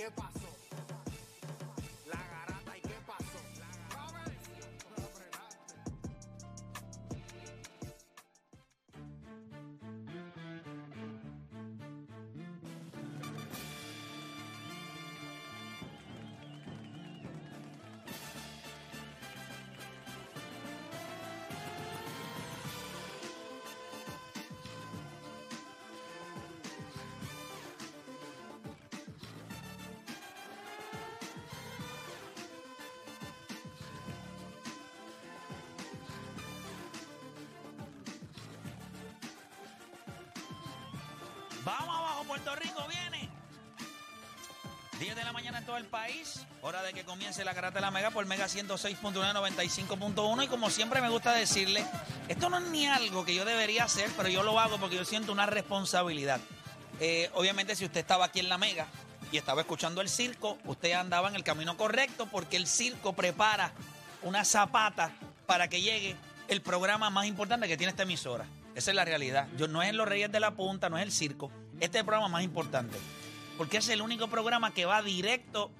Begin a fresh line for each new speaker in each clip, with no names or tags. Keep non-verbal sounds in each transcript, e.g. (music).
¿Y qué
Vamos abajo, Puerto Rico viene. 10 de la mañana en todo el país. Hora de que comience la Garata de la Mega por Mega 106.1, 95.1. Y como siempre me gusta decirle, esto no es ni algo que yo debería hacer, pero yo lo hago porque yo siento una responsabilidad. Eh, obviamente, si usted estaba aquí en la Mega y estaba escuchando el circo, usted andaba en el camino correcto porque el circo prepara una zapata para que llegue el programa más importante que tiene esta emisora. Esa es la realidad. Yo no es los Reyes de la Punta, no es el circo. Este es el programa más importante. Porque es el único programa que va directo.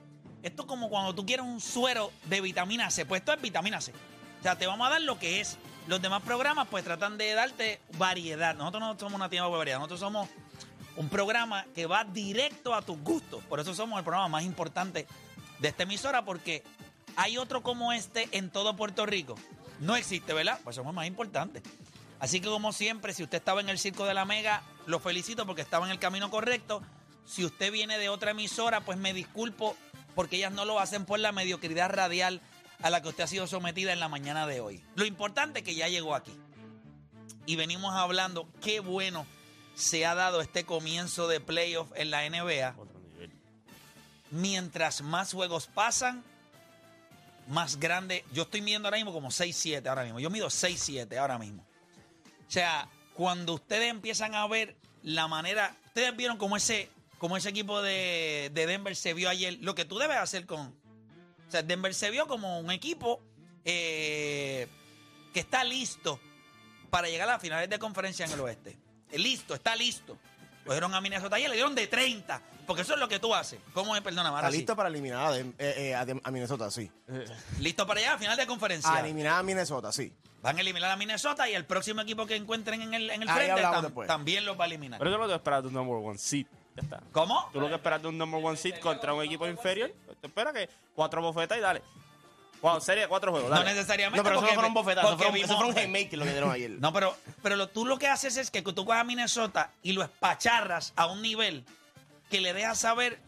Esto es como cuando tú quieres un suero de vitamina C. Pues esto es vitamina C. O sea, te vamos a dar lo que es. Los demás programas pues tratan de darte variedad. Nosotros no somos una tienda de variedad. Nosotros somos un programa que va directo a tus gustos. Por eso somos el programa más importante de esta emisora porque hay otro como este en todo Puerto Rico. No existe, ¿verdad? Pues somos más importantes. Así que como siempre, si usted estaba en el Circo de la Mega, lo felicito porque estaba en el camino correcto. Si usted viene de otra emisora, pues me disculpo porque ellas no lo hacen por la mediocridad radial a la que usted ha sido sometida en la mañana de hoy. Lo importante es que ya llegó aquí. Y venimos hablando qué bueno se ha dado este comienzo de playoff en la NBA. Mientras más juegos pasan, más grande. Yo estoy midiendo ahora mismo como 6-7 ahora mismo. Yo mido 6-7 ahora mismo. O sea, cuando ustedes empiezan a ver la manera, ustedes vieron como ese, como ese equipo de, de Denver se vio ayer, lo que tú debes hacer con... O sea, Denver se vio como un equipo eh, que está listo para llegar a las finales de conferencia en el oeste. Eh, Listo, está listo. Cogieron a Minnesota ayer, le dieron de 30, porque eso es lo que tú haces. ¿Cómo es? Perdona, ahora
Está
sí.
listo para eliminar a, eh, eh, a Dem- a Minnesota, sí. (laughs)
Listo para llegar a final de conferencia.
A eliminar a Minnesota, sí.
Van a eliminar a Minnesota y el próximo equipo que encuentren en el, en el
Ahí
frente
hablamos
tam-
después.
también los va a eliminar.
Pero eso es lo que esperas de un number one seed. Ya está.
¿Cómo?
Tú lo que esperas de un number one seed contra un equipo inferior, te espera que cuatro bofetas y dale. Wow, serie de cuatro juegos,
No
dale.
necesariamente.
No, pero eso no
porque-
fueron bofetas, eso
porque
fueron, eso
vimos-
fueron haymaker lo que dieron ayer. (laughs)
No, pero, pero lo- tú lo que haces es que tú coges a Minnesota y lo espacharras a un nivel que le dejas saber,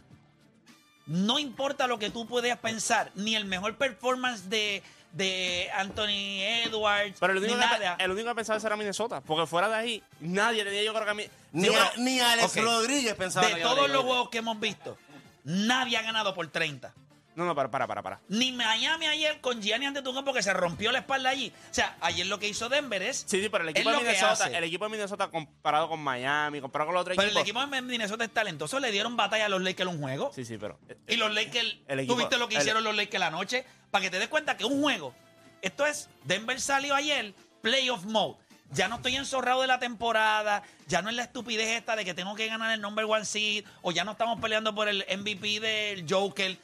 no importa lo que tú puedas pensar, ni el mejor performance de, de Anthony Edwards,
Pero el
ni
único, que,
nada.
el único que pensaba era Minnesota. Porque fuera de ahí, nadie tenía yo creo que a mí.
Ni,
Sí,
a- ni Alex
Ok.
Rodríguez pensaba
de
que
todos los juegos que hemos visto, nadie ha ganado por 30.
No, no, para, para, para. para.
Ni Miami ayer con Gianni Antetokounmpo que se rompió la espalda allí. O sea, ayer lo que hizo Denver es...
Sí, sí, pero el equipo de Minnesota, el equipo de Minnesota comparado con Miami, comparado con los otros
Pero el
equipos.
equipo de Minnesota es talentoso. Le dieron batalla a los Lakers un juego.
Sí, sí, pero.
Y los Lakers,
El
tú
equipo-
viste lo que
el-
hicieron los Lakers la noche, para que te des cuenta que un juego, esto es, Denver salió ayer, playoff mode. Ya no estoy enzorrado de la temporada, ya no es la estupidez esta de que tengo que ganar el number one seed, o ya no estamos peleando por el MVP del Joker.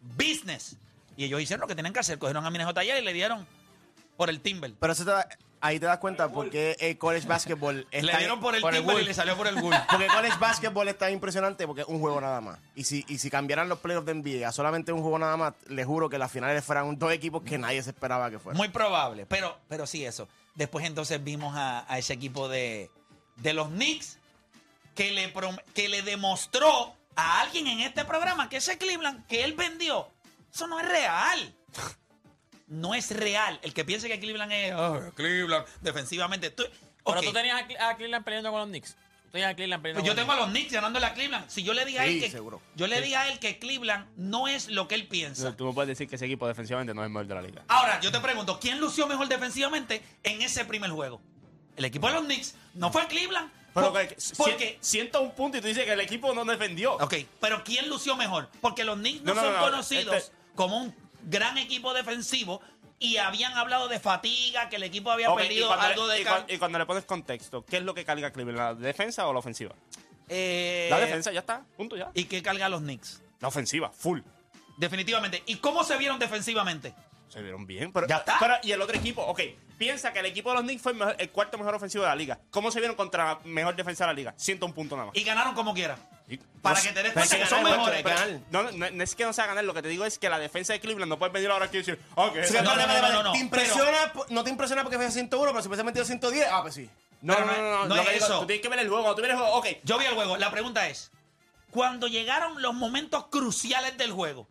Business. Y ellos hicieron lo que tenían que hacer, cogieron a Minnesota ayer y le dieron por el Timber.
Pero eso te da- ahí te das cuenta por qué el college basketball (laughs)
Le
está-
dieron por el timber y
Bull.
le salió por el Bull. (laughs)
Porque el college basketball es tan impresionante porque es un juego nada más. Y si, y si cambiaran los playoffs de NBA a solamente un juego nada más, les juro que las finales fueran dos equipos que nadie se esperaba que fueran.
Muy probable, pero, pero sí eso. Después entonces vimos a, a ese equipo de, de los Knicks que le, prom- que le demostró a alguien en este programa que ese Cleveland que él vendió, eso no es real. No es real. El que piense que Cleveland es "Ah, Cleveland defensivamente. tú-
Pero tú tenías a Cle- a Cleveland peleando con los Knicks. Tú tenías a Cleveland peleando
pues yo tengo a los Knicks ganándole a Cleveland. Si yo le dije a él que
seguro.
yo le dije a él que Cleveland no es lo que él piensa.
Tú no puedes decir que ese equipo defensivamente no es el mejor de la liga.
Ahora, yo te pregunto, ¿quién lució mejor defensivamente en ese primer juego? El equipo de los Knicks, no fue Cleveland.
Pero
Por-
que,
porque,
siento un punto y tú dices que el equipo no defendió.
ok, pero ¿quién lució mejor? Porque los Knicks no,
No, no,
son
no,
conocidos
este-
como un gran equipo defensivo y habían hablado de fatiga, que el equipo había perdido
cuando
algo
le,
de...
y,
cal-
cuan- y cuando le pones contexto, ¿qué es lo que carga Cleveland? ¿La defensa o la ofensiva?
Eh,
La defensa, ya está, punto ya.
¿Y qué carga los Knicks?
La ofensiva, full.
Definitivamente. ¿Y cómo se vieron defensivamente?
Se vieron bien, pero,
Ya está.
pero- y el otro equipo, ok, piensa que el equipo de los Knicks fue el, mejor- el cuarto mejor ofensivo de la liga. ¿Cómo se vieron contra la mejor defensa de la liga? Siento un punto nada más.
Y ganaron como quiera.
Y-
Para que te des cuenta que
que
son mejores.
pero-.
No, no, no es que no sea ganar, lo que te digo es que la defensa de Cleveland no puede venir ahora aquí y decir, que
Sí,
no, no, no, no, no,
¿Te impresiona, no te impresiona porque fue 101, pero si hubiese metido 110, ah, pues sí.
No, no, no, no,
es
digo,
eso.
Tú tienes que ver el juego, cuando tú ves el juego, ok.
Yo vi el juego. La pregunta es, cuando llegaron los momentos cruciales del juego,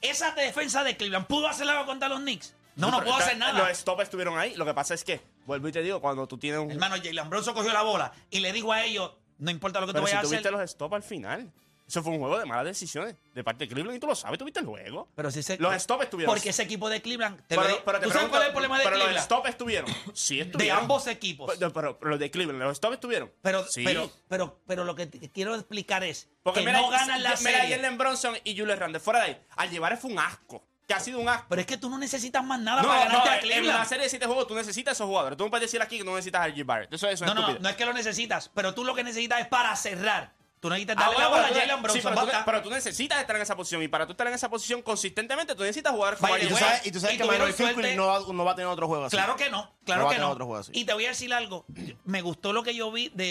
¿esa defensa de Cleveland pudo hacer algo contra los Knicks? No, no pudo hacer nada.
Los stops estuvieron ahí. Lo que pasa es que, vuelvo y te digo, cuando tú tienes un.
Hermano, Jalen Bronson cogió la bola y le dijo a ellos, no importa lo que tú
pero si
vayas a
tuviste
hacer.
los stops al final. Eso fue un juego de malas decisiones de parte de Cleveland y tú lo sabes, tuviste el juego.
Pero si se,
Los stops estuvieron.
Porque ese equipo de Cleveland... te
pero, pero te
¿Tú sabes
pregunto,
cuál es el problema de
pero los
Cleveland?
stops estuvieron. Sí,
De
estuvieron.
ambos equipos.
Pero, pero- pero los de Cleveland, los stops estuvieron.
Pero,
sí.
pero, pero, pero lo que te quiero explicar es
Porque
que
mira,
no ganan la
mira a
serie.
Jalen Bronson y Julius Randle. Fuera de ahí. Al llevar fue un asco. Que ha sido un asco.
Pero es que tú no necesitas más nada
No,
para ganarte
no,
a
en una
Cleveland.
serie de siete juegos tú necesitas esos jugadores. Tú no puedes decir aquí que no necesitas a G. Barrett. Eso, eso es
No, no, no, no es que lo necesitas, pero tú lo que necesitas es para cerrar. Tú necesitas
Ah,
darle
bueno,
la bola a
pero
Jalen
sí,
Bronson.
pero, tú, pero tú necesitas estar en esa posición. Y para tú estar en esa posición consistentemente, tú necesitas jugar
the
Y tú sabes, y tú sabes
y
que Manuel
suerte.
no va, no va a tener otro juego así.
Claro que no, claro
No
que no.
otro juego así.
Y te voy a decir algo. Me gustó lo que yo vi de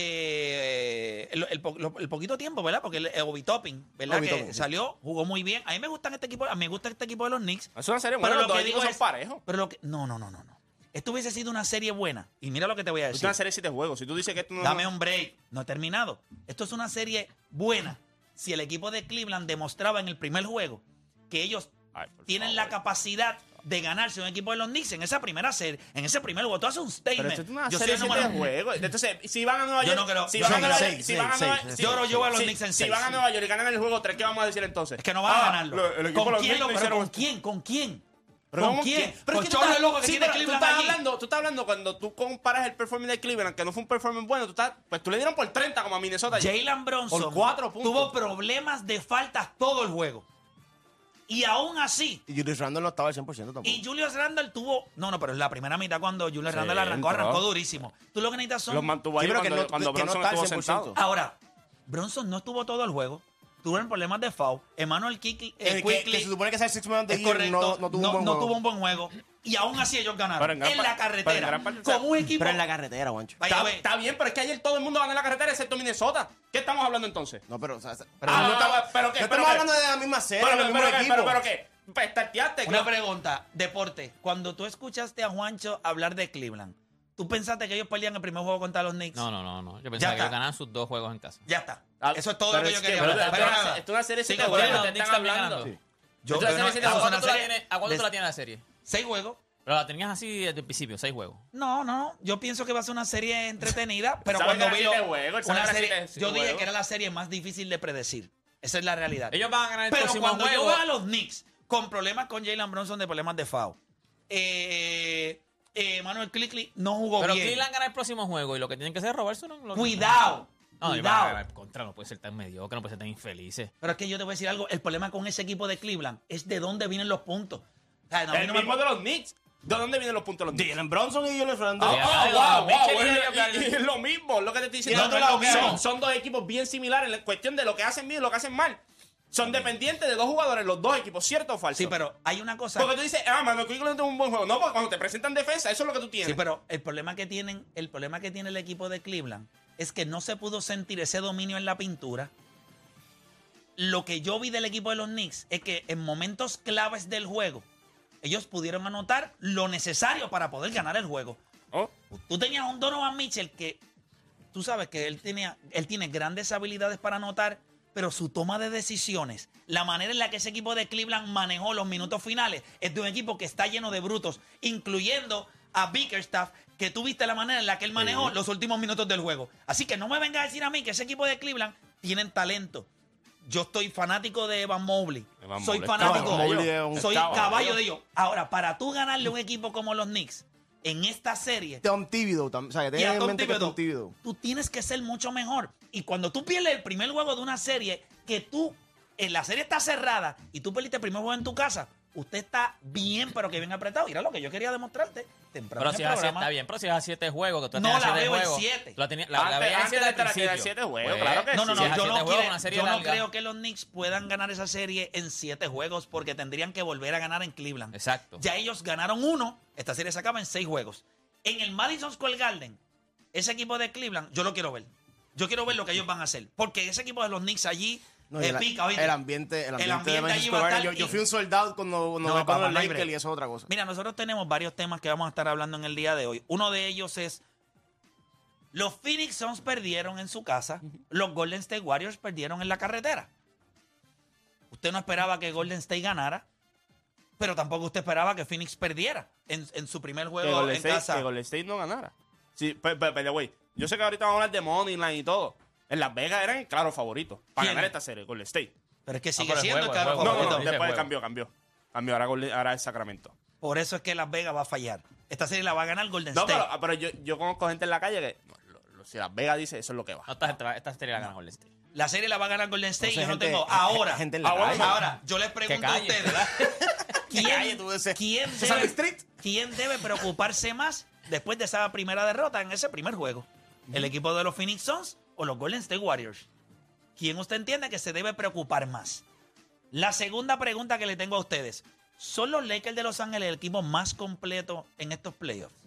eh, el, el lo- el poquito tiempo, ¿verdad? Porque el, el Obi Toppin, ¿verdad?
Obi
que
sí.
salió, jugó muy bien. A mí me gustan este equipo, a mí me gusta este equipo de los Knicks.
Es una serie
Pero
buena.
lo
Los dos
que digo
equipos
es-
son parejos.
Pero lo que no, no, no, no, no. Esto hubiese sido una serie buena. Y mira lo que te voy a
Es
decir.
una serie de siete juegos. Si tú dices que esto no
Dame un break. No he terminado. Esto es una serie buena. Si el equipo de Cleveland demostraba en el primer juego que ellos
Ay,
tienen la capacidad de ganarse un equipo de los Knicks en esa primera serie, en ese primer juego, tú haces un
Pero
statement.
esto es una
Yo
serie
soy
de juegos. Entonces, si van a Nueva
Yo
York.
no creo-
si
yo
van a Nueva York. Si van a Nueva
Yo lo llevo a los
si-
Knicks en
Si van a. Nueva York y ganan el juego 3, ¿qué vamos a decir entonces?
Es que no van
Ah,
a ganarlo.
lo- el equipo de
¿Con quién? Pero ¿Con quién? ¿Con quién?
¿Pero
¿Con
cómo
quién?
es que tú
chorro
estás-
loco que
sí,
tiene
pero tú
Cleveland
estás
allí.
hablando, tú estás hablando cuando tú comparas el performance de Cleveland, que no fue un performance bueno, tú estás, pues tú le dieron por 30 como a Minnesota.
Jalen Bronson
Por cuatro puntos.
tuvo problemas de faltas todo el juego. Y aún así,
Y Julius Randle no estaba al 100% tampoco.
Y Julius Randle tuvo. No, no, pero en la primera mitad cuando Julius
Sí,
Randle arrancó,
entró.
arrancó durísimo. Tú lo que necesitas son.
Los mantuvo ahí
Sí, pero que
cuando,
no-
cuando
que no
Bronson
está al
estuvo
100%.
sentado.
Ahora, Bronson no estuvo todo el juego. Tuvieron problemas de foul. Emmanuel Kiki, eh,
El que,
Quickly,
que se supone que es el Six Man Year,
correcto,
no, no tuvo un buen
no
juego.
tuvo un buen juego. Y aún así ellos ganaron. En,
en
la
en
carretera.
gran parte, o
con
sea,
un equipo.
Pero en la carretera, Juancho.
Está, está bien, pero es que ayer todo el mundo ganó en la carretera excepto Minnesota. ¿Qué estamos hablando entonces?
No, pero, o sea, pero
Ah,
no
no,
estamos,
pero qué,
no
pero
estamos
qué.
hablando de la misma serie,
Pero, pero,
mismo
pero,
equipo.
pero, pero ¿qué? Pues.
Una
claro.
pregunta, deporte. Cuando tú escuchaste a Juancho hablar de Cleveland, ¿tú pensaste que ellos pelean el primer juego contra los Knicks?
No, no, no, no. Yo
Ya
pensaba que
está.
ellos ganaban sus dos juegos en casa.
Ya está.
Ah,
Eso es todo
pero
lo que yo quería
pero
hablar.
esto
Pero
es una-
nada.
Esto es una serie de
Sigue
siete
jugando,
juegos,
los
te
Knicks
están
también
hablando.
Yo,
¿A cuánto, tú la ¿A tú la serie?
Seis juegos.
Pero la tenías así desde el principio, seis juegos.
No, no, no. Yo pienso que va a ser una serie entretenida, (laughs) pero cuando vi una serie, yo dije que era la serie más difícil de predecir. Esa es la realidad.
Ellos van a ganar el
pero
próximo
cuando yo veo a los Knicks con problemas con Jalen Bronson de problemas de foul, eh, eh, Manuel Clickley no jugó
Pero
bien.
Cleveland gana el próximo juego y lo que tienen que hacer es robarse uno.
Cuidado,
No,
cuidado.
contra, no puede ser tan mediocre, no puede ser tan infelices.
Pero es que yo te voy a decir algo. El problema con ese equipo de Cleveland es de dónde vienen los puntos. O sea, no,
El
no me-
de los Knicks. ¿De dónde vienen los puntos de los Knicks?
Jalen Bronson y
Sí,
ah,
acá de
wow, es, lo mismo, lo que te estoy diciendo.
No, no
Son-
mismo.
Son, dos equipos bien similares en cuestión de lo que hacen bien y lo que hacen mal. Son dependientes de dos jugadores, los dos equipos, ¿cierto o falso?
Sí, pero hay una cosa.
Porque tú dices, ah, Mano Cleveland es un buen juego. No, porque cuando te presentan defensa, eso es lo que tú tienes.
Sí, pero el problema que tienen, el problema que tiene el equipo de Cleveland es que no se pudo sentir ese dominio en la pintura. Lo que yo vi del equipo de los Knicks es que en momentos claves del juego, ellos pudieron anotar lo necesario para poder ganar el juego.
Oh,
Tú tenías un Donovan Mitchell que tú sabes que él, tenía, él tiene grandes habilidades para anotar, pero su toma de decisiones, la manera en la que ese equipo de Cleveland manejó los minutos finales, es de un equipo que está lleno de brutos, incluyendo a Bickerstaff, que tú viste la manera en la que él manejó los últimos minutos del juego. Así que no me vengas a decir a mí que ese equipo de Cleveland tienen talento. Yo estoy fanático de Evan Mobley.
Evan
soy
Mobley.
fanático.
Un
soy
caballo.
caballo de ellos. Ahora, para tú ganarle un equipo como los Knicks en esta serie,
Tom Thibodeau, tam- o sea, que
y a
tengan en
Tom
mente que es
Thibodeau,
Tom Thibodeau.
tú tienes que ser mucho mejor. Y cuando tú pierdes el primer juego de una serie, que tú, en la serie está cerrada y tú perdiste el primer juego en tu casa, usted está bien, pero que bien apretado. Mira lo que yo quería demostrarte temprano
Pero si es
programa.
está bien. Pero si es a siete juegos, que tú
No la
siete
veo en
La, la, en
antes
siete
de
al
estar aquí era
principio.
siete juegos,
Pues,
claro que
No, no,
sí,
no, yo no,
juegos,
quiero-
una serie
yo no creo que los Knicks puedan ganar esa serie en siete juegos porque tendrían que volver a ganar en Cleveland.
Exacto.
Ya ellos ganaron uno, esta serie se acaba en seis juegos. En el Madison Square Garden, ese equipo de Cleveland, yo lo quiero ver. Yo quiero ver lo que ellos van a hacer. Porque ese equipo de los Knicks allí
No, el,
pica, ¿oíste?
el ambiente, el ambiente,
ambiente
de Madison
allí va a estar
Yo, yo fui un soldado cuando, cuando
No,
me
papá,
Lakers
break.
y eso es otra cosa.
Mira, nosotros tenemos varios temas que vamos a estar hablando en el día de hoy. Uno de ellos es los Phoenix Suns perdieron en su casa, los Golden State Warriors perdieron en la carretera. Usted no esperaba que Golden State ganara, pero tampoco usted esperaba que Phoenix perdiera en, en su primer
que
juego
Golden,
en
State,
casa.
que Golden State no ganara. Sí, pero, pero, pero, güey, yo sé que ahorita vamos a hablar de Moneyline y todo. En Las Vegas eran el claro favorito para
¿Quién?
ganar esta serie, Golden State.
Pero es que
Ah,
sigue siendo
juego,
el claro
el
No,
juego,
no,
favorito.
no, después cambió, cambió. Cambió, ahora, Golden- ahora es Sacramento.
Por eso es que Las Vegas va a fallar. Esta serie la va a ganar Golden
No,
State.
pero, pero yo, yo conozco gente en la calle que no, lo- lo- si Las Vegas dice, eso es lo que va.
No, esta, esta serie la gana Golden State.
La serie la va a ganar Golden State y yo
Entonces,
no
gente-
tengo. Ahora,
gente en la
ahora,
calle.
ahora, yo les pregunto a
calle,
ustedes.
¿verdad? (laughs)
¿Quién,
calle, tú dices.
quién
Sesame
debe,
Street.
quién debe preocuparse más después de esa primera derrota en ese primer juego? ¿El equipo de los Phoenix Suns o los Golden State Warriors? ¿Quién usted entiende que se debe preocupar más? La segunda pregunta que le tengo a ustedes. ¿Son los Lakers de Los Ángeles el equipo más completo en estos playoffs? (laughs)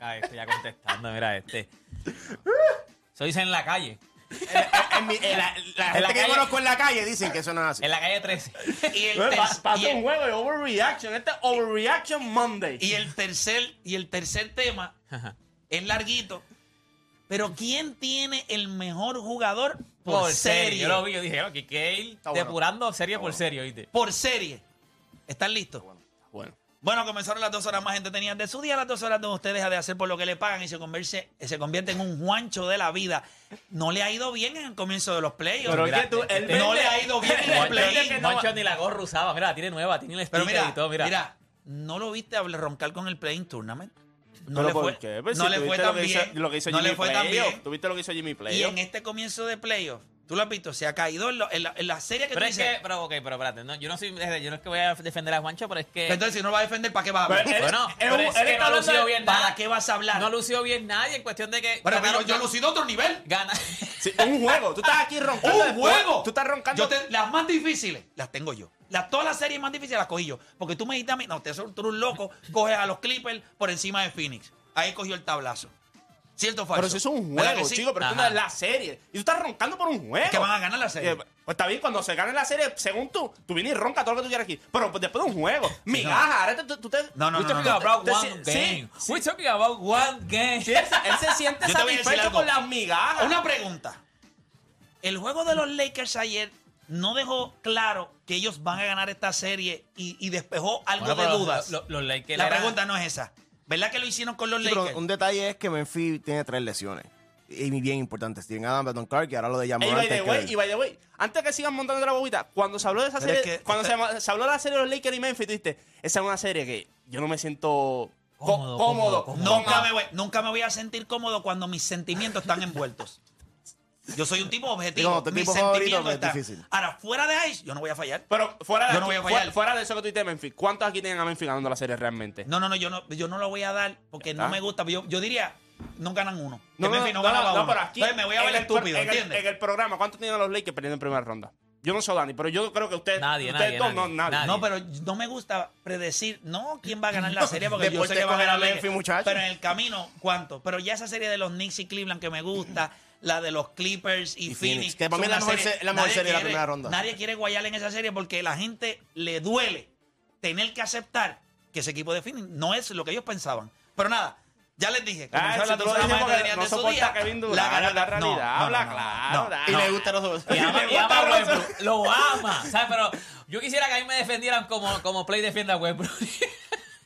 Ah, este ya contestando, mira este. Eso dice en la calle. (laughs)
En mi- en la, la gente
la
que
calle-
conozco en la calle dicen que eso no es así.
En la calle 13.
Y el,
Pa-
ter-
Pasó
el-
un juego de overreaction. Este es overreaction Monday.
y el tercer, y el tercer tema
Ajá.
es larguito. Pero ¿quién tiene el mejor jugador por, serie?
Yo lo vi, yo dije, ok, Kale
bueno.
depurando serie por serie, ¿viste?
Por serie. ¿Están listos?
Bueno.
Bueno, comenzaron las dos horas más entretenidas de su día, las dos horas donde usted deja de hacer por lo que le pagan y se convierte, se convierte en un Juancho de la vida. No le ha ido bien en el comienzo de los playoffs.
Pero
Mira,
que tú,
este-
no
vende-
le ha ido bien en el
Juancho,
play.
que no-
Juancho ni la gorra usaba. Mira, la tiene nueva, tiene el sticker
mira,
y todo, mira.
mira, ¿no lo viste hablar roncar con el Playing Tournament? No
¿Pero
le fue,
qué? Pues
no
si
le fue tan
lo que hizo-
bien.
Lo que hizo
no
Jimmy
le fue tan
Playoff.
bien.
¿Tú viste lo que hizo Jimmy
Y
Playoff?
en este comienzo de playoffs, tú lo has visto, se ha caído en, lo- en la, en la serie que
Pero
tú
es
dices.
que, pero ok, pero espérate, no, yo no soy, yo no es que voy a defender a Juancho, pero es que
Entonces, si no lo vas a defender, ¿para qué vas a hablar?
Pero
Bueno,
él-
pero
él
es
está
que no lució bien
¿Para
nada.
qué vas a hablar?
No lució bien nadie en cuestión de que
Bueno, pero yo lucí de otro nivel.
gana.
Sí, un juego. Tú estás aquí roncando. (laughs)
¡Un
después.
juego!
Tú estás roncando.
Yo te- las más difíciles las tengo yo. Las, todas las series más difíciles las cogí yo. Porque tú me dijiste a mí, no, te tú eres un loco, coges a los Clippers por encima de Phoenix. Ahí cogió el tablazo. ¿Cierto o falso?
Pero si eso es un
¿Verdad
juego,
sí?
chico, pero esto no
Ajá.
es la serie. Y tú estás roncando por un juego.
Es que van a ganar la serie.
Eh, pues está bien, cuando se gane la serie, según tú, tú vienes y ronca todo lo que tú quieras aquí. Pero pues, después de un juego, migaja, ahora te- tú, tú te.
No, no,
We're
no,
talking
no.
about one
sí,
game.
sí.
We're talking about one game.
Sí, él, se- él se siente satisfecho con las migajas.
Una pregunta. El juego de los Lakers ayer no dejó claro que ellos van a ganar esta serie y, y despejó algo
Bueno,
de dudas.
Los, los Lakers
la
eran-
pregunta no es esa. ¿Verdad que lo hicieron con los
Sí, pero
Lakers?
un detalle es que Memphis tiene tres lesiones. Y bien importantes. Tienen Adam Baton Clark y ahora lo de Jamal.
by the way, y by the way, antes que sigan montando la bobita, cuando se habló de esa
Pero
serie,
es que-
cuando se, se habló de la serie de los Lakers y Memphis, tú dijiste, esa es una serie que yo no me siento
Cómodo,
cómodo.
cómodo, cómodo.
Nunca me, voy, nunca me voy a sentir cómodo cuando mis sentimientos están envueltos. Yo soy un tipo objetivo.
Digo, tu
mis
equipo favorito,
sentimientos
que es
están.
difícil.
Ahora, fuera de Ice, yo no voy a fallar.
Pero fuera de,
Yo no voy a
aquí,
fallar.
fuera, fuera de eso que tú dices de Memphis, ¿cuántos aquí tienen a Memphis ganando la serie realmente?
No, no, no, yo no, yo no lo voy a dar porque no
Ah.
me gusta. Yo, yo diría, no ganan uno. Que
No, no,
Memphis
no,
ganaba
no,
uno.
pero aquí.
Entonces me voy a
en
ver
el
estúpido,
en el-
¿entiendes?
En el programa, ¿cuánto tienen los Lakers perdiendo en primera ronda? Yo no soy Dani, pero yo creo que usted.
Nadie,
ustedes
nadie,
dos,
nadie.
no, nadie.
Nadie.
No, pero no me gusta predecir, no quién va a ganar la serie, porque yo
Después
sé que va a ganar
Memphis, muchacho.
Pero en el camino, ¿cuánto? Pero ya esa serie de los Knicks y Cleveland que me gusta, la de los Clippers y,
Y
Phoenix.
Phoenix, que para mí la mejor se- la mejor serie de la primera ronda.
Nadie quiere guayar en esa serie porque la gente le duele tener que aceptar que ese equipo de Phoenix no es lo que ellos pensaban. Pero nada. Ya les dije,
Ah,
la
tú lo
tercera
dices
más
porque
tenían
no
de su
soporta
día.
a Kevin Durant,
La
es
gana-
la realidad,
no, no,
habla
no,
claro.
Y me gusta los dos.
Y ama, (laughs) y
Me
ama a
gusta
Westbrook. Lo ama. ¿sabes? Pero yo quisiera que a mí me defendieran como, como Play defiende a Westbrook. (laughs)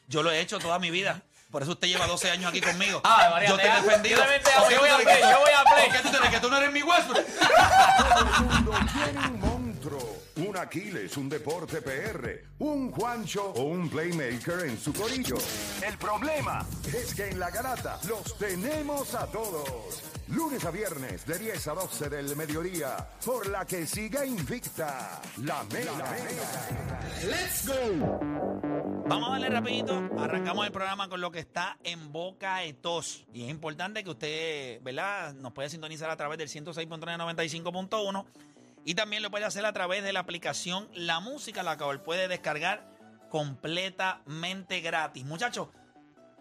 Yo lo he hecho toda mi vida. Por eso usted lleva 12 años aquí conmigo.
Ah, María,
yo te he defendido.
yo también te amo,
¿Por qué
yo
tú
voy a Play, yo voy a Play.
¿Por qué tú crees que tú no eres mi Westbrook? (laughs)
un Aquiles, un deporte PR, un Juancho o un playmaker en su corillo. El problema es que en la garata los tenemos a todos. Lunes a viernes de 10 a 12 del mediodía, por la que siga invicta la mega. ¡Let's go!
Vamos a darle rapidito. Arrancamos el programa con lo que está en boca de tos. Y es importante que usted, ¿verdad? Nos puede sintonizar a través del 106.395.1 y también lo puede hacer a través de la aplicación La Música, la cual puede descargar completamente gratis. Muchachos,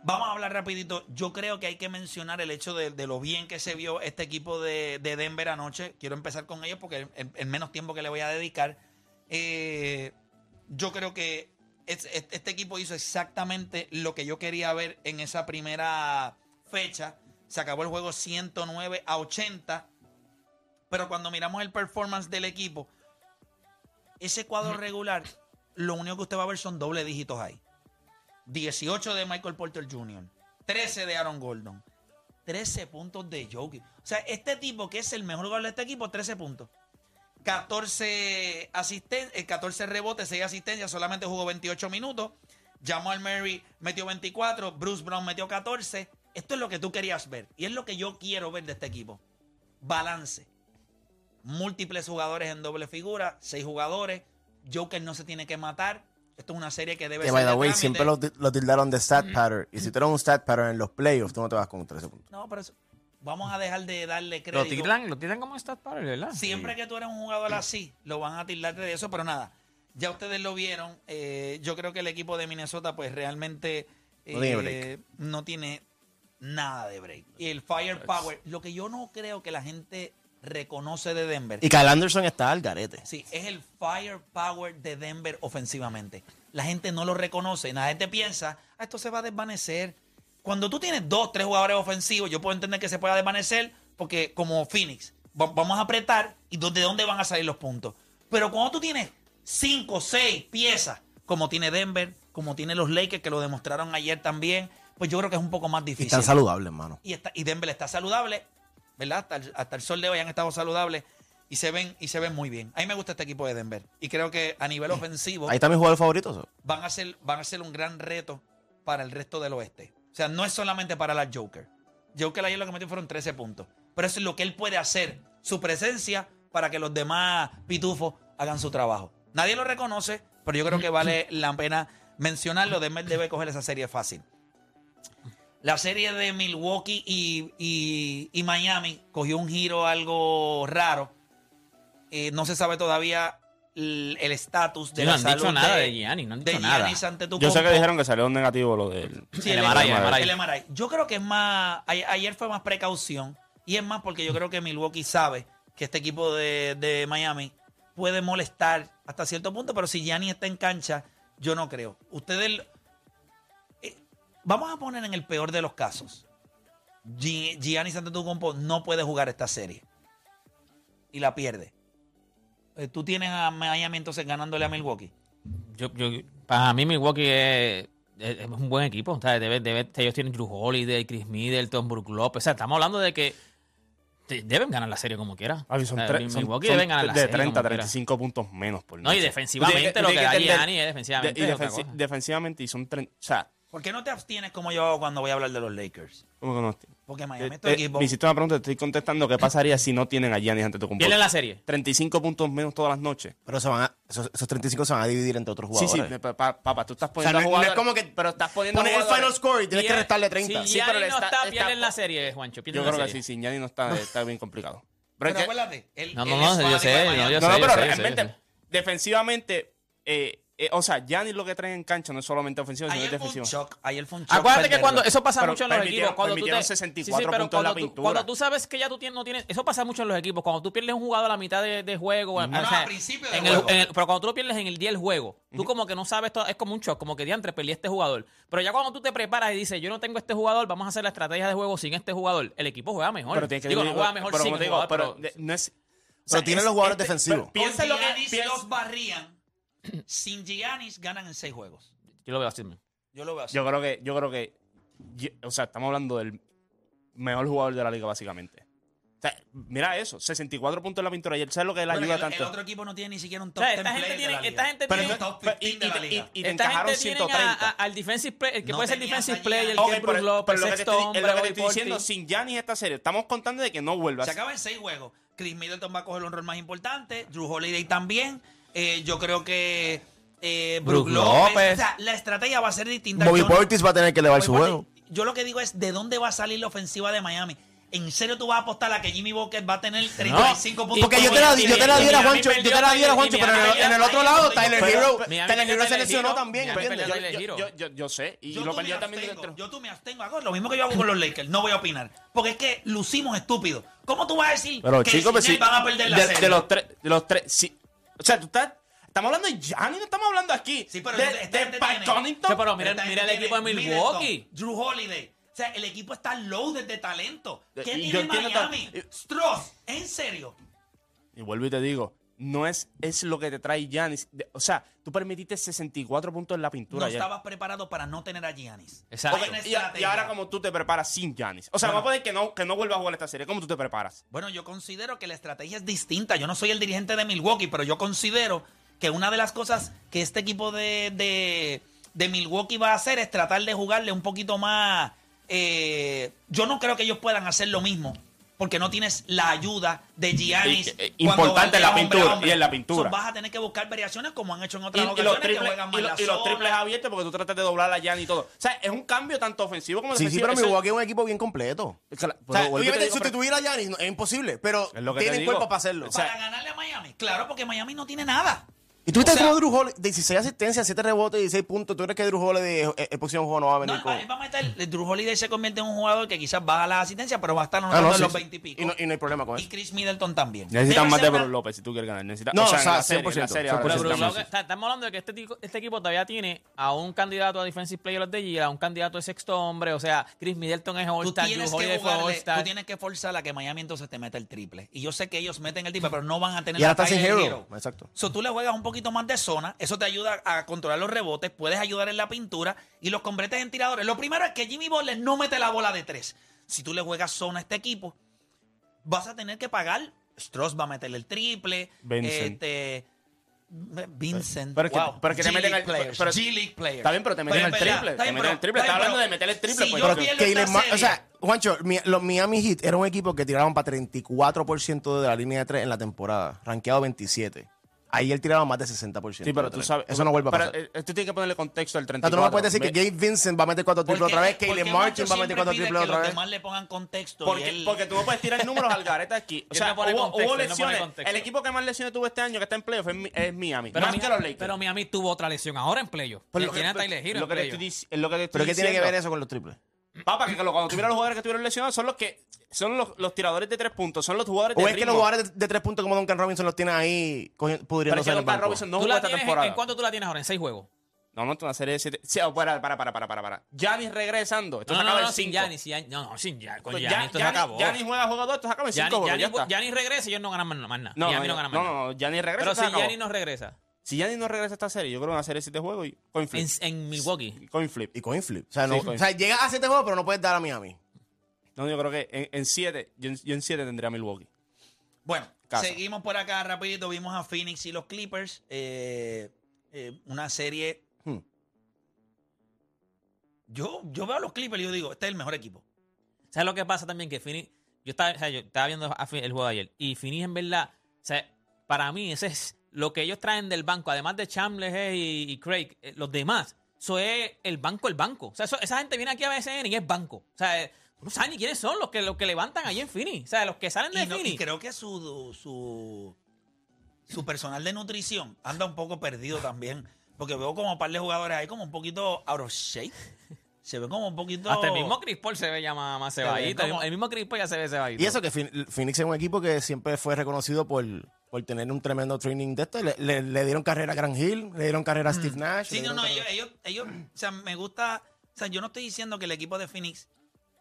vamos a hablar rapidito. Yo creo que hay que mencionar el hecho de, de lo bien que se vio este equipo de, de Denver anoche. Quiero empezar con ellos porque el menos tiempo que le voy a dedicar. Eh, yo creo que es- es- este equipo hizo exactamente lo que yo quería ver en esa primera fecha. Se acabó el juego 109 a 80. Pero cuando miramos el performance del equipo, ese cuadro regular, lo único que usted va a ver son doble dígitos ahí. 18 de Michael Porter Jr., 13 de Aaron Gordon, 13 puntos de Jokic. O sea, este tipo que es el mejor jugador de este equipo, 13 puntos. 14 asisten eh, 14 rebotes, 6 asistencias, solamente jugó 28 minutos. Jamal Murray metió 24, Bruce Brown metió 14. Esto es lo que tú querías ver y es lo que yo quiero ver de este equipo. Balance. Múltiples jugadores en doble figura, 6 jugadores. Joker no se tiene que matar. Esto es una serie que debe
Que
ser
by the way,
trámite.
siempre lo, lo tildaron de stat pattern. Y si tú eres un stat pattern en los playoffs, tú no te vas con 13 puntos.
No, pero eso- vamos a dejar de darle
Lo
crédito.
tiran, lo tiran como stat power, ¿verdad?
Siempre que tú eres un jugador así, lo van a tildar de eso, pero nada. Ya ustedes lo vieron. eh, yo creo que el equipo de Minnesota, pues realmente
No tiene
eh, no tiene nada de break. Y el firepower, lo que yo no creo que la gente reconoce de Denver.
Y Kyle Anderson está al garete.
Sí, es el firepower de Denver ofensivamente. La gente no lo reconoce. La gente piensa, ah, esto se va a desvanecer. Cuando tú tienes dos, tres jugadores ofensivos, yo puedo entender que se pueda desvanecer porque como Phoenix, va- vamos a apretar y de dónde van a salir los puntos. Pero cuando tú tienes cinco, seis piezas, como tiene Denver, como tiene los Lakers, que lo demostraron ayer también, pues yo creo que es un poco más
Y
difícil
están saludables, hermano.
y, está, y Denver está saludable, ¿verdad? Hasta el, hasta el sol de hoy han estado saludables y se ven y se ven muy bien. A mí me gusta este equipo de Denver y creo que a nivel (clears throat) ofensivo
Ahí está mi jugador favorito. so.
van a ser van a ser un gran reto para el resto del oeste. O sea, no es solamente para la Joker. Joker ayer lo que metió fueron 13 puntos, pero eso es lo que él puede hacer, su presencia para que los demás pitufos hagan su trabajo. Nadie lo reconoce, pero yo creo que vale (clears throat) la pena mencionarlo. Denver debe coger esa serie fácil. La serie de Milwaukee y, y- y Miami cogió un giro algo raro. Eh, no se sabe todavía el estatus de
Sí,
la
no han dicho nada de Giannis, no han dicho
de
nada.
Giannis
Yo sé que dijeron que salió negativo lo del.
Sí,
El
el,
MRI,
MRI,
el
MRI. Yo creo que es más. Ayer fue más precaución. Y es más porque yo creo que Milwaukee sabe que este equipo de, de Miami puede molestar hasta cierto punto. Pero si Gianni está en cancha, yo no creo. Ustedes. Vamos a poner en el peor de los casos. Gi- Giannis Antetokounmpo no puede jugar esta serie. Y la pierde. Eh, Tú tienes a Miami entonces ganándole a Milwaukee.
Yo, yo, para mí Milwaukee es, es- es un buen equipo. O sea, debe- debe- ellos tienen Drew Holiday, Chris Middleton, Brook Lopez. O sea, estamos hablando de que de- deben ganar la serie como quiera.
Ah, son
O sea,
tres- son-
Milwaukee
son
deben ganar la
de
serie
30 a
como quiera.
35 puntos menos por
No, y defensivamente
Tú tienes
lo que da Gianni es defensivamente
de- y defensi- defensivamente y son 30. O sea,
¿Por qué no te abstienes como yo cuando voy a hablar de los Lakers?
¿Cómo que no?
Porque eh, Miami es
eh, tu
equipo.
Me hiciste una pregunta, te estoy contestando qué pasaría si no tienen a Giannis ante tu
cumpleaños. Viene la serie.
35 puntos menos todas las noches.
Pero se van a, esos, 35 se van a dividir entre otros jugadores.
Sí, sí, papá, papá tú estás poniendo
no, es como que
pero estás poniendo
pones el final score y tienes que restarle 30.
Si
sí,
no
está,
está pierden la serie, Juancho.
Yo creo que sí, si Giannis no está, está bien complicado. Pero,
pero acuérdate. Él,
no, no, no, yo sé, yo.
No, pero realmente, defensivamente, eh, eh, o sea, Giannis lo que trae en cancha no es solamente ofensivo, sino defensivo.
Shock, ayer fue
Acuérdate que cuando eso pasa
pero
mucho en los equipos. Cuando tú te,
64
sí, sí,
puntos en la
tú. Cuando tú sabes que ya tú no tienes. Eso pasa mucho en los equipos. Cuando tú pierdes un jugador a la mitad de, juego.
No,
o
al principio
del
juego.
Pero cuando tú lo pierdes en el día del juego, tú como que no sabes. Todo, es como un shock, como que diantre, perdí este jugador. Pero ya cuando tú te preparas y dices, yo no tengo este jugador, vamos a hacer la estrategia de juego sin este jugador, el equipo juega mejor.
Pero tiene que
digo, no juega mejor
pero
sin
digo, pero,
tienen los jugadores
este,
defensivos.
Piensa lo que dice,
los barrían sin Giannis ganan en seis juegos.
Yo lo veo así.
Yo lo veo así.
Yo creo que, yo creo que, o sea, estamos hablando del mejor jugador de la liga, básicamente. O sea, mira eso, 64 puntos en la pintura. Y él sabe lo que le ayuda
el, el otro equipo no tiene ni siquiera un top
esta gente tiene,
liga.
esta gente tiene,
entonces- top pues,
Pero- y-
esta
encajaron 130.
al defensive el que
No
puede ser defensive el que es
Bruce
sexto
es lo que estoy diciendo, sin Giannis esta serie, estamos contando de que no vuelva.
Se acaba en seis juegos. Chris Middleton va a coger un rol más importante. Drew Holiday también. Eh, yo creo que eh, López. O sea, la estrategia va a ser distinta.
Bobby
yo,
Portis va a tener que elevar su juego.
Yo lo que digo es, ¿de dónde va a salir la ofensiva de Miami? ¿En serio tú vas a apostar a que Jimmy Booker va a tener 35 no, puntos?
Porque yo te la, yo te la diera, Juancho, yo te la diera, Juancho, pero en el, otro lado,
Tyler Hero,
Tyler Hero se lesionó también. Yo,
sé, y lo perdió también.
Abstengo, yo tú me abstengo, hago lo mismo que yo hago con los Lakers, no voy a opinar, porque es que lucimos estúpidos. ¿Cómo tú vas a decir que
pues,
van a perder la serie?
De los tres, de los tres. O sea, tú estás. Estamos hablando de Gianni, no estamos hablando aquí.
Sí, pero
de,
este este mira,
este
mira el equipo de Milwaukee.
Drew Holiday. O sea, el equipo está loaded de talento. ¿Qué
y
tiene Miami?
Entiendo,
Stross, en serio.
Y vuelvo y te digo, no es, es lo que te trae Giannis. O sea, tú permitiste 64 puntos en la pintura.
No estabas preparado para no tener a Giannis.
Exacto.
Y, ahora como tú te preparas sin Giannis. O sea,
bueno,
vamos a poner que no, que no vuelva a jugar esta serie. ¿Cómo tú te preparas?
Bueno, yo considero que la estrategia es distinta. Yo no soy el dirigente de Milwaukee, pero yo considero que una de las cosas que este equipo de, de, Milwaukee va a hacer es tratar de jugarle un poquito más... Eh, yo no creo que ellos puedan hacer lo mismo porque no tienes la ayuda de Giannis.
Eh, importante en la pintura. Y en la pintura.
So, vas a tener que buscar variaciones como han hecho en otras
y,
ocasiones.
Y
los,
triples, que
juegan más
y, y los triples abiertos porque tú tratas de doblar a Giannis y todo. O sea, es un cambio tanto ofensivo como
defensivo. Sí,
sí,
pero Milwaukee es un equipo bien completo. O sea, obviamente sustituir a Giannis es imposible, pero tienen cuerpo para hacerlo.
O sea,
para ganarle a Miami. Claro, porque Miami no tiene nada.
Y tú
tuviste
como Drew Hall, 16 asistencias, 7 rebotes, y 16 puntos. ¿Tú crees que Drew Hall de eh, eh próximo no va a venir
no,
con...?
Él va a meter, Drew Holiday se convierte en un jugador que quizás baja las asistencias, pero va a estar
ah, no,
en los 20 y pico.
Y no, hay problema con eso.
Y Chris Middleton también.
Necesitan más de Bruce López si tú quieres ganar. Necesitan,
no 100%
Serie,
estamos hablando de que este, tico, este, equipo todavía tiene a un candidato a Defensive Player of the Year, a un candidato de sexto hombre. O sea, Chris Middleton es All-Star, Drew Holiday fue All-Star.
Tú tienes que forzar a que Miami entonces te meta el triple. Y yo sé que ellos meten el triple, pero no van a tener...
Y ahora estás
en
Hero. Exacto.
So tú le juegas un poquito poquito más de zona, eso te ayuda a controlar los rebotes, puedes ayudar en la pintura y los conviertes en tiradores. Lo primero es que Jimmy Butler no mete la bola de tres. Si tú le juegas zona a este equipo, vas a tener que pagar. Strauss va a meterle el triple.
Vincent.
Este, Vincent.
Pero, wow. que, pero que te meten al
G-League player.
Está bien, pero te meten
al
triple.
Está
el triple.
Está
hablando de meter el triple. Pues,
o sea, Juancho, los Miami Heat era un equipo que tiraban para 34% de la línea de tres en la temporada, rankeado 27. Ahí él tiraba más de 60%.
Sí, pero tú sabes.
Eso no vuelve a pasar.
Eh, pero, esto tiene que ponerle contexto al 34.
O sea, tú no me puedes decir que Gabe Vincent va a meter cuatro triples otra vez, Caleb Martin va a meter cuatro triples otra vez.
Que los demás le pongan contexto.
Porque,
él...
porque tú no puedes tirar números al gareta aquí. O (laughs) sea,
no
hubo,
contexto,
hubo, lesiones.
No
el equipo que más lesiones tuvo este año, que está en playoff, es, Miami.
Pero,
más
mi,
que los Lakers.
Pero Miami tuvo otra lesión ahora en playoff.
Pero, lo, que,
tiene
¿Pero qué tiene que ver eso con los triples?
Papá, que cuando tuvieron los jugadores que estuvieron lesionados son los que son los, los tiradores de tres puntos, son los jugadores de
O es
ritmo.
que los jugadores de, de tres puntos como Duncan Robinson los tiene ahí cogiendo-
Pero es que Duncan. Robinson no jugó esta
en,
temporada.
¿En cuánto tú la tienes ahora? ¿En seis juegos?
No, no, es una serie de siete. Sí, oh, para, para, para, para, para, para. Regresando. Esto
No,
se acaba
no,
en
sin
cinco.
No, no, sin Giannis. Con
pues
Giannis, esto se acabó.
Giannis juega juego dos, esto se acaba en
Giannis-
cinco.
bro, regresa y ellos no ganan más, más nada.
No, y
a mí
no ganan
más no, nada.
no, no, Giannis regresa.
Pero si
acabó.
No regresa.
Si Giannis no regresa a esta serie, yo creo que van a hacer el 7 juego y coin flip.
En, Milwaukee.
Coin flip.
Y coin flip. O sea, no, llegas a 7 juegos, pero no puedes dar a Miami.
No, yo creo que en 7, yo, en 7 tendría a Milwaukee.
Bueno,
Casa.
seguimos por acá rapidito. Vimos a Phoenix y los Clippers. Eh, eh, una serie.
Hmm.
Yo, yo veo a los Clippers y yo digo, este es el mejor equipo.
¿Sabes lo que pasa también? Que Phoenix. Yo estaba, o sea, yo estaba viendo el juego de ayer. Y Phoenix, en verdad. O sea, para mí, ese es lo que ellos traen del banco, además de Chambliss eh, y, y Craig, eh, los demás, eso es el banco, el banco. O sea, eso- esa gente viene aquí a BSN y es banco. O sea, eh, no sabes ni quiénes son los que, los que levantan allí en Phoenix. O sea, los que salen de
Y, no- y creo que su, su, su personal de nutrición anda un poco perdido también. Porque veo como un par de jugadores ahí como un poquito out of shape. Se ve como un poquito.
Hasta el mismo Chris Paul se ve ya más, más cebadito. El
como-
mismo- El mismo Chris Paul ya se ve cebadito.
Y eso que Phoen- Phoenix es un equipo que siempre fue reconocido por, por tener un tremendo training de esto. Le, le- le dieron carrera a Grant Hill, le dieron carrera a Steve Nash.
Sí, no, no, ellos, ellos, ellos, o sea, me gusta, o sea, yo no estoy diciendo que el equipo de Phoenix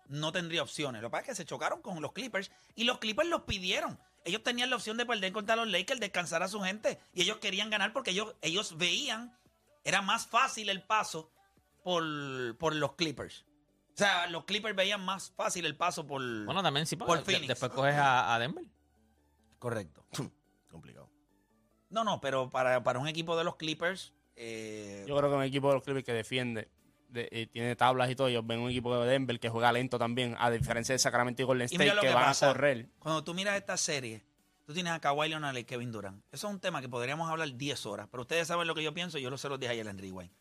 no tendría opciones. Lo que pasa es que se chocaron con los Clippers y los Clippers los pidieron. Ellos tenían la opción de perder contra los Lakers, descansar a su gente y ellos querían ganar porque ellos, ellos veían, era más fácil el paso por, por los Clippers. O sea, los Clippers veían más fácil el paso por...
Bueno, también sí,
Por
de-
Phoenix.
después coges a, a Denver.
Correcto. (laughs)
Complicado.
No, no, pero para, para un equipo de los Clippers... eh,
Yo creo que un equipo de los Clippers que defiende, de- y tiene tablas y todo, ellos ven un equipo de Denver que juega lento también, a diferencia de Sacramento y Golden
Y
State,
lo
que,
que
van
pasa.
a correr.
Cuando tú miras esta serie, tú tienes a Kawhi Leonard y Kevin Durant. Eso es un tema que podríamos hablar 10 horas, pero ustedes saben lo que yo pienso, yo lo se los dije ayer en Rewind.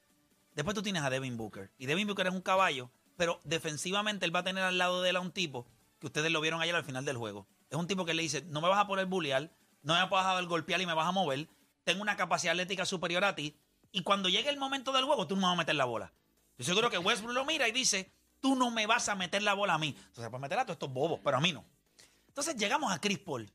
Después tú tienes a Devin Booker. Y Devin Booker es un caballo, pero defensivamente él va a tener al lado de él a un tipo que ustedes lo vieron ayer al final del juego. Es un tipo que le dice, no me vas a poner bullear, no me vas a golpear y me vas a mover, tengo una capacidad atlética superior a ti, y cuando llegue el momento del juego, tú no me vas a meter la bola. Yo seguro que Westbrook lo mira y dice, tú no me vas a meter la bola a mí. Entonces, pues meter a todos estos bobos, pero a mí no. Entonces llegamos a Chris Paul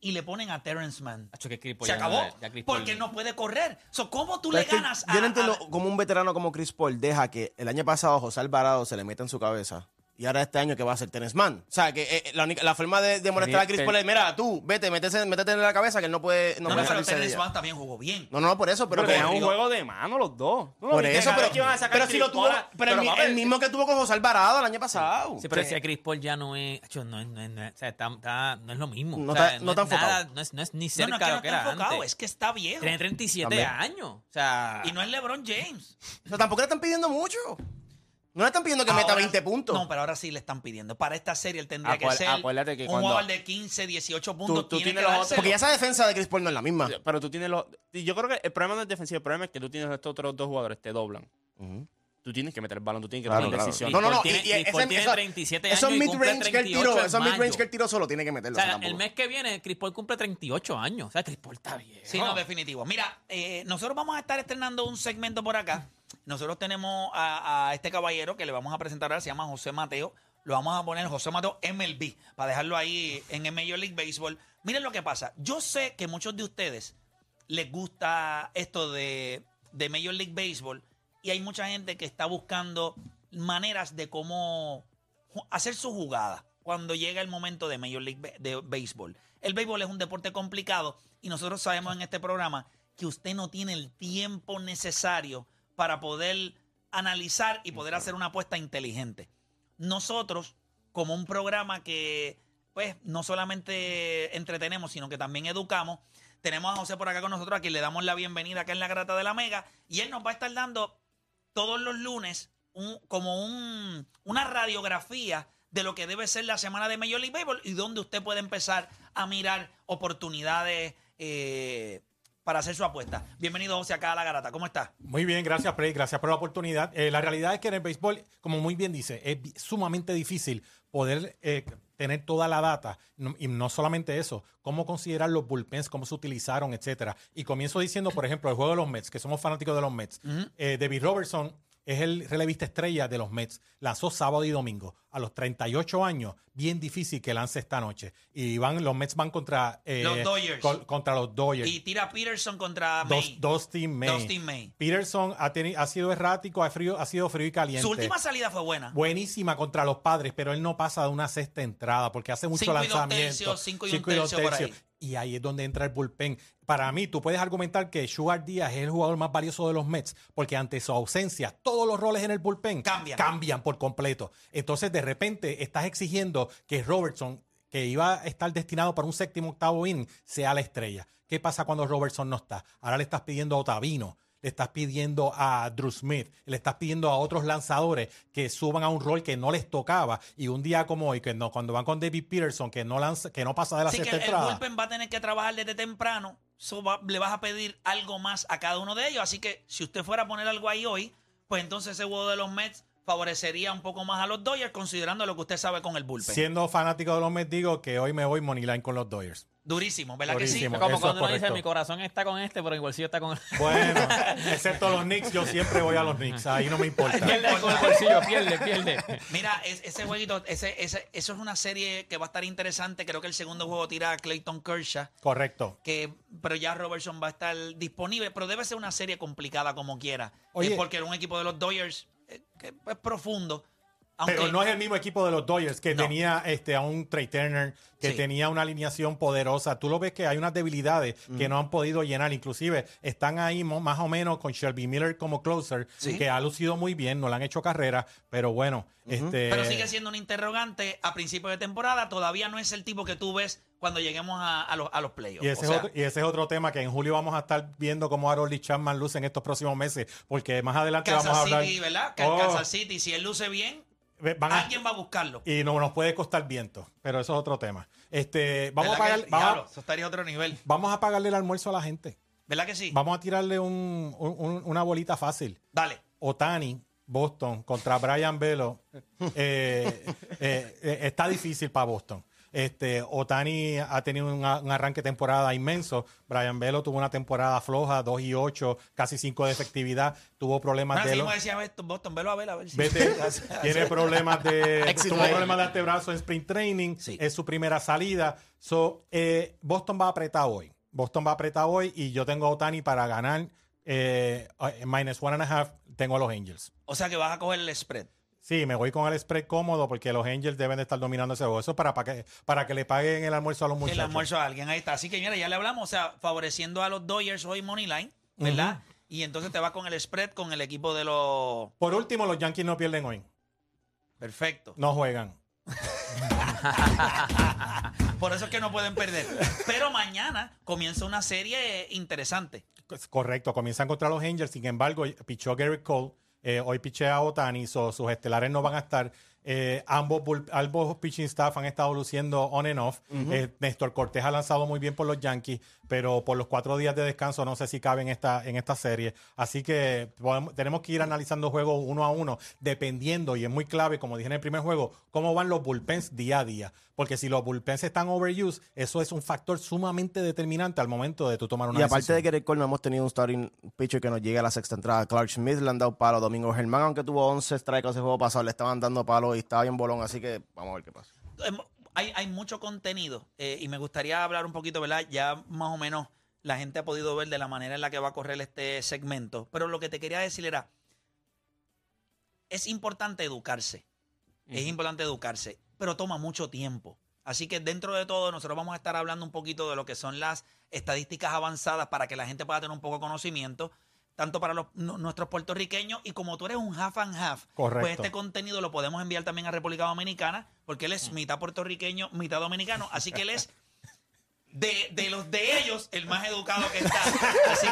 y le ponen a Terrence Mann. Se
ya no-
acabó.
ya Chris Paul-
porque no puede correr. So, ¿Cómo tú
Pero
le
es que
ganas a.?
yo no entiendo
a-
cómo un veterano como Chris Paul deja que el año pasado José Alvarado se le meta en su cabeza. Y ahora este año que va a ser Terence Mann. O sea, que eh, la, única- la forma de, de molestar a Chris
Ten-
Paul es, mira, tú, vete, métete, métete en la cabeza que él no puede, no
no,
puede
pero
salirse de
Terence
ella.
Mann también jugó bien.
No, no, por eso, pero,
Pero
que-
tenían un juego de mano los dos. ¿Tú no
por eso, pero,
vez que iban a sacar
pero si lo tuvo, pero, el, mismo que tuvo con José Alvarado el año pasado.
Sí, pero ese Chris Paul ya no es. no, es, no, es, no es- o sea, está- está- no es lo mismo.
No
O sea,
está- no está
es nada-
enfocado.
no, es, no es ni cerca
no, es que
de
no
lo que
está
era
enfocado,
antes.
es que está viejo.
Tiene 37
También.
años. O sea.
Y no es LeBron James.
Pero tampoco le están pidiendo mucho. No le están pidiendo que meta
Ahora-
20 puntos.
No, pero ahora sí le están pidiendo. Para esta serie él tendría que ser
acuérdate que
un
cuando-
jugador de 15, 18 puntos.
tú
tiene
tienes
que
los
dárselo.
Porque ya esa defensa de Chris Paul no es la misma.
Pero tú tienes los. Yo creo que el problema no es defensivo, el problema es que tú tienes estos otros dos jugadores, te doblan. Tú tienes que meter el balón, tú tienes que
Claro,
tomar
claro.
decisiones.
No, no, no.
Chris Paul
y- y
tiene- Chris Paul
ese-
tiene
eso-
37
Esos
años cumple
mid-range que él
38
tiró, esos mid-range que él tiró solo tiene que
O
meterlo.
sea,
tampoco.
el mes que viene, Chris Paul cumple 38 años. O sea, Chris Paul está bien.
Sí, no, definitivo. Mira, eh, nosotros vamos a estar estrenando un segmento por acá. Nosotros tenemos a, este caballero que le vamos a presentar ahora, se llama José Mateo. Lo vamos a poner José Mateo MLB para dejarlo ahí en el Major League Baseball. Miren lo que pasa. Yo sé que muchos de ustedes les gusta esto de, de Major League Baseball y hay mucha gente que está buscando maneras de cómo hacer su jugada cuando llega el momento de Major League de Béisbol. El béisbol es un deporte complicado y nosotros sabemos en este programa que usted no tiene el tiempo necesario para poder analizar y poder hacer una apuesta inteligente. Nosotros, como un programa que pues no solamente entretenemos, sino que también educamos, tenemos a José por acá con nosotros, a quien le damos la bienvenida acá en la Grata de la Mega, y él nos va a estar dando todos los lunes un- como un- una radiografía de lo que debe ser la semana de Major League Baseball y donde usted puede empezar a mirar oportunidades eh, para hacer su apuesta. Bienvenido, José, acá a la Garata. ¿Cómo está?
Muy bien, gracias, Prey. Gracias por la oportunidad. Eh, la realidad es que en el béisbol, como muy bien dice, es sumamente difícil poder eh, tener toda la data. No- y no solamente eso, cómo considerar los bullpens, cómo se utilizaron, etcétera. Y comienzo diciendo, por ejemplo, el juego de los Mets, que somos fanáticos de los Mets. Eh, David Robertson es el relevista estrella de los Mets. Lanzó sábado y domingo. A los 38 años, bien difícil que lance esta noche. Y van, los Mets van contra, eh,
Los Dodgers.
col- contra los Dodgers.
Y tira Peterson contra
Dos,
May.
Dustin May.
Dustin May.
Peterson ha, teni- ha sido errático, ha, frío, ha sido frío y caliente.
Su última salida fue buena.
Buenísima contra los padres, pero él no pasa de una sexta entrada porque hace mucho
Cinco y dos
lanzamiento.
tercios, cinco y
dos. Y ahí es donde entra el bullpen. Para mí, tú puedes argumentar que Sugar Díaz es el jugador más valioso de los Mets, porque ante su ausencia, todos los roles en el bullpen
Cambian.
cambian por completo. Entonces, de repente, estás exigiendo que Robertson, que iba a estar destinado para un séptimo octavo inning, sea la estrella. ¿Qué pasa cuando Robertson no está? Ahora le estás pidiendo a Otavino. le estás pidiendo a Drew Smith, le estás pidiendo a otros lanzadores que suban a un rol que no les tocaba. Y un día como hoy, que no, cuando van con David Peterson, que no lanza, que no pasa de la
que
sexta
el, el
entrada.
bullpen va a tener que trabajar desde temprano. So va- le vas a pedir algo más a cada uno de ellos. Así que si usted fuera a poner algo ahí hoy, pues entonces ese juego de los Mets favorecería un poco más a los Dodgers, considerando lo que usted sabe con el bullpen.
Siendo fanático de los Mets, digo que hoy me voy moneyline con los Dodgers.
Durísimo, ¿verdad
Durísimo.
que
Como
Eso
cuando uno dice, mi corazón está con este, pero mi bolsillo está con...
Bueno, (laughs) excepto los Knicks, yo siempre voy a los Knicks. Ahí no me importa. (laughs)
pierde con el bolsillo, pierde, pierde.
sí? (laughs) Mira, es- ese jueguito, ese, ese, eso es una serie que va a estar interesante. Creo que el segundo juego tira a Clayton Kershaw.
Correcto.
que pero ya Robertson va a estar disponible, pero debe ser una serie complicada como quiera,
Oye.
Eh, porque era un equipo de los Dodgers que es profundo, aunque
Pero no es el mismo equipo de los Dodgers que
No.
tenía este, a un Trey Turner, que
Sí.
tenía una alineación poderosa. Tú lo ves que hay unas debilidades que no han podido llenar. Inclusive están ahí más o menos con Shelby Miller como closer, que ha lucido muy bien, no le han hecho carrera, pero bueno. este,
pero sigue siendo un interrogante a principio de temporada, todavía no es el tipo que tú ves cuando lleguemos a, a los, a los playoffs.
y ese,
O sea,
es otro, y ese es otro tema que en julio vamos a estar viendo cómo Harold y Chapman luce en estos próximos meses, porque más adelante
Kansas
vamos a hablar.
City, ¿verdad?
Oh,
Kansas City, si él luce bien,
van a-
alguien va a buscarlo.
y no nos puede costar viento, pero eso es otro tema. Este, vamos a
¿Verdad
pagar,
que-
vamos,
eso estaría a otro nivel.
vamos a pagarle el almuerzo a la gente.
¿Verdad que sí?
Vamos a tirarle un- un- un- una bolita fácil.
Dale.
Otani, Boston, contra Brian Velo. eh, eh, eh, está difícil para Boston. Este, Otani ha tenido un, arranque de temporada inmenso. Brian Velo tuvo una temporada floja, 2 y 8, casi 5 de efectividad. Tuvo problemas
Ahora
de. lo-
decía Boston, velo a ver, a ver si.
Vete, (laughs) tiene problemas de (laughs) tuvo problemas de antebrazo en sprint training
Sí.
es su primera salida so, eh, Boston va a apretar hoy Boston va a apretar hoy y yo tengo a Otani para ganar eh, minus one and a half tengo a los Angels
O sea que vas a coger el spread.
Sí me voy con el spread cómodo porque los Angels deben de estar dominando ese juego eso es para, para que para que le paguen el almuerzo a los muchachos
El almuerzo a alguien, ahí está. Así que mira, ya le hablamos, o sea, favoreciendo a los Dodgers hoy money line, ¿verdad? Y entonces te vas con el spread con el equipo de los...
por último los Yankees no pierden hoy
Perfecto.
no juegan (laughs)
Por eso es que no pueden perder. Pero mañana comienza una serie interesante.
Es Correcto, comienzan contra los Angels. Sin embargo, pichó Garrett Cole. Eh, hoy pichea Otani, so, sus estelares no van a estar. Eh, ambos, ambos pitching staff han estado luciendo on and off. Eh, Néstor Cortés ha lanzado muy bien por los Yankees, pero por los cuatro días de descanso no sé si cabe en esta, en esta serie. Así que podemos- tenemos que ir analizando juegos uno a uno, dependiendo, y es muy clave, como dije en el primer juego, cómo van los bullpens día a día. Porque si los bullpens están overused, eso es un factor sumamente determinante al momento de tú tomar una
Y aparte
decisión.
de que Cole no hemos tenido un starting pitcher que nos llegue a la sexta entrada. Clark Smith le han dado palo. Domingo Germán, aunque tuvo 11 strikes ese juego pasado, le estaban dando palo y estaba bien bolón. Así que vamos a ver qué pasa.
Em, Hay, hay mucho contenido eh, y me gustaría hablar un poquito, ¿verdad? Ya más o menos la gente ha podido ver de la manera en la que va a correr este segmento. Pero lo que te quería decir era, es importante educarse. Es importante educarse, pero toma mucho tiempo. Así que dentro de todo, nosotros vamos a estar hablando un poquito de lo que son las estadísticas avanzadas para que la gente pueda tener un poco de conocimiento, tanto para los, nu- nuestros puertorriqueños y como tú eres un half and half,
Correcto.
pues este contenido lo podemos enviar también a República Dominicana, porque él es mitad puertorriqueño, mitad dominicano, así que él es de, de los de ellos el más educado que está. Así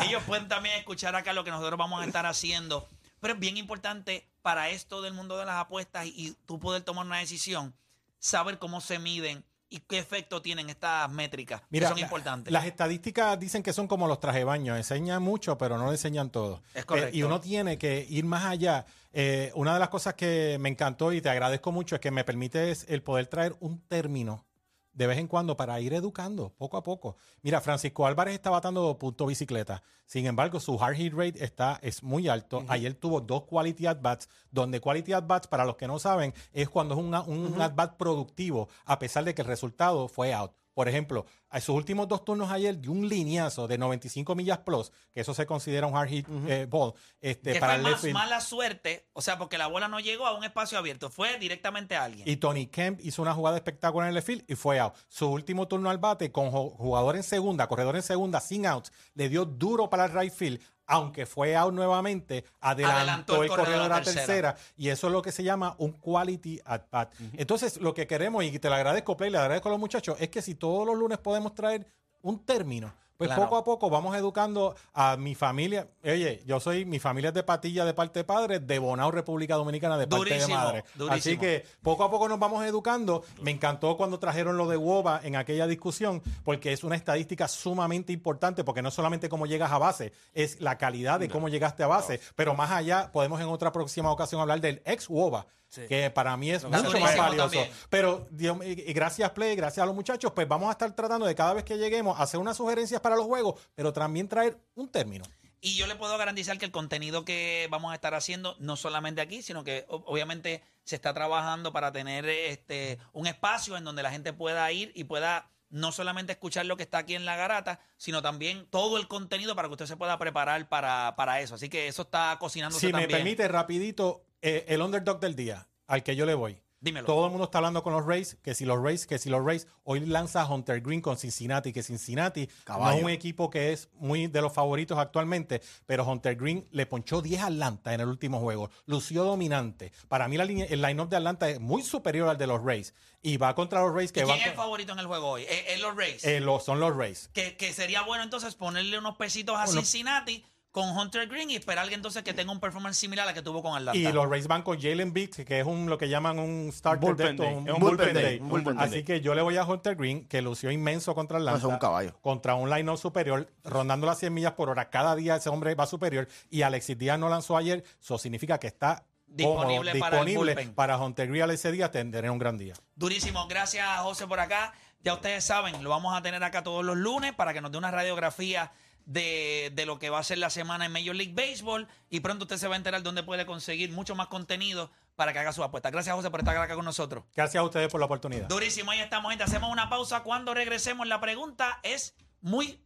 que ellos pueden también escuchar acá lo que nosotros vamos a estar haciendo. Pero es bien importante para esto del mundo de las apuestas y, y tú poder tomar una decisión, saber cómo se miden y qué efecto tienen estas métricas,
Mira,
que son
la-
importantes.
Las estadísticas dicen que son como los traje de baño, enseñan mucho, pero no enseñan todo.
Es correcto.
Eh, y uno tiene que ir más allá. Eh, una de las cosas que me encantó y te agradezco mucho es que me permites el poder traer un término de vez en cuando para ir educando poco a poco. Mira, Francisco Álvarez está batando punto bicicleta. Sin embargo, su hard hit rate está, es muy alto. Ayer tuvo dos quality at bats, donde quality at bats, para los que no saben, es cuando es una- un at bat productivo, a pesar de que el resultado fue out. Por ejemplo, a sus últimos dos turnos ayer dio un lineazo de 95 millas plus, que eso se considera un hard hit eh, ball. Este,
que
para
fue
el
más
field.
mala suerte, o sea, porque la bola no llegó a un espacio abierto, fue directamente a alguien.
Y Tony Kemp hizo una jugada espectacular en el left field y fue out. Su último turno al bate con ju- jugador en segunda, corredor en segunda, sin outs, le dio duro para el right field. Aunque fue out nuevamente, adelantó,
Adelantó el
el
corredor
corredor
a
a tercera.
tercera.
Y eso es lo que se llama un quality at bat. Entonces, lo que queremos, y te lo agradezco, Play, le agradezco a los muchachos, es que si todos los lunes podemos traer un término, Pues
Claro.
poco a poco vamos educando a mi familia. Oye, yo soy, mi familia es de Patilla de parte de padre, de Bonao, República Dominicana de parte de madre.
durísimo.
Así que poco a poco nos vamos educando. Me encantó cuando trajeron lo de WOBA en aquella discusión, porque es una estadística sumamente importante, porque no solamente cómo llegas a base, es la calidad de cómo llegaste a base, pero más allá podemos en otra próxima ocasión hablar del ex WOBA. Que para mí es
Está
mucho más valioso.
también.
Pero Dios, y, gracias Play, gracias a los muchachos, pues vamos a estar tratando de cada vez que lleguemos hacer unas sugerencias para los juegos, pero también traer un término.
Y yo le puedo garantizar que el contenido que vamos a estar haciendo, no solamente aquí, sino que obviamente se está trabajando para tener este un espacio en donde la gente pueda ir y pueda no solamente escuchar lo que está aquí en la garata, sino también todo el contenido para que usted se pueda preparar para, para eso. Así que eso está cocinándose
Si me permite, rapidito, eh, el underdog del día, al que yo le voy.
Dímelo.
Todo el mundo está hablando con los Rays, que si los Rays, que si los Rays. Hoy lanza Hunter Green con Cincinnati, que Cincinnati no
Caballo.
es un equipo que es muy de los favoritos actualmente, pero Hunter Green le ponchó 10 a Atlanta en el último juego. Lució dominante. Para mí la línea- el line-up de Atlanta es muy superior al de los Rays. Y va contra los Rays
¿Y
que
quién
van
es el favorito en el juego hoy? Es, es los Rays.
eh, lo- son los Rays.
que, que sería bueno entonces ponerle unos pesitos a Cincinnati con Hunter Green y esperar que entonces que tenga un performance similar a la que tuvo con Atlanta.
Y los Rays van con Jalen Beats, que es un lo que llaman un starter
Bullpen
de esto,
day.
un
Es un
bullpen
bullpen
day.
day, un bullpen
Así
day.
que yo le voy a Hunter Green, que lució inmenso contra Atlanta.
Eso es un caballo.
Contra un line superior, rondando las 100 millas por hora. Cada día ese hombre va superior. Y Alexis Díaz no lanzó ayer. Eso significa que está
Disponible
cómodo,
para el
disponible
bullpen.
para Hunter Green ese día. Tendré un gran día.
Durísimo. Gracias, José, por acá. Ya ustedes saben, lo vamos a tener acá todos los lunes para que nos dé una radiografía de, de lo que va a ser la semana en Major League Baseball. Y pronto usted se va a enterar dónde puede conseguir mucho más contenido para que haga su apuesta. Gracias, José, por estar acá con nosotros.
Gracias a ustedes por la oportunidad.
Durísimo, ahí estamos, gente. Hacemos una pausa. Cuando regresemos, la pregunta es muy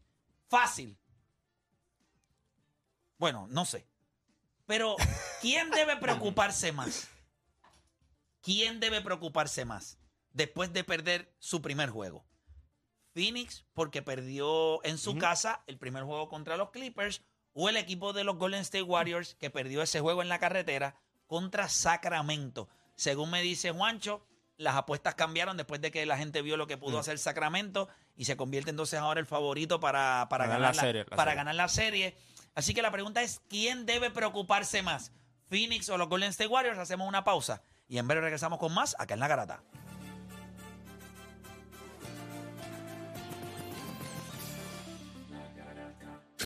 fácil. Bueno, no sé. Pero, ¿quién debe preocuparse más? ¿Quién debe preocuparse más después de perder su primer juego? Phoenix, porque perdió en su casa el primer juego contra los Clippers, o el equipo de los Golden State Warriors, que perdió ese juego en la carretera contra Sacramento. Según me dice Juancho, las apuestas cambiaron después de que la gente vio lo que pudo hacer Sacramento y se convierte entonces ahora el favorito para, para,
Ganar
ganar,
la
la,
serie, la
para
serie.
ganar la serie. Así que la pregunta es, ¿quién debe preocuparse más? ¿Phoenix o los Golden State Warriors? Hacemos una pausa y en breve regresamos con más acá en La Garata.